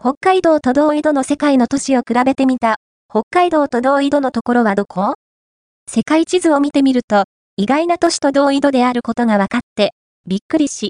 北海道と同緯度の世界の都市を比べてみた。北海道と同緯度のところはどこ？世界地図を見てみると、意外な都市と同緯度であることが分かって、びっくりし、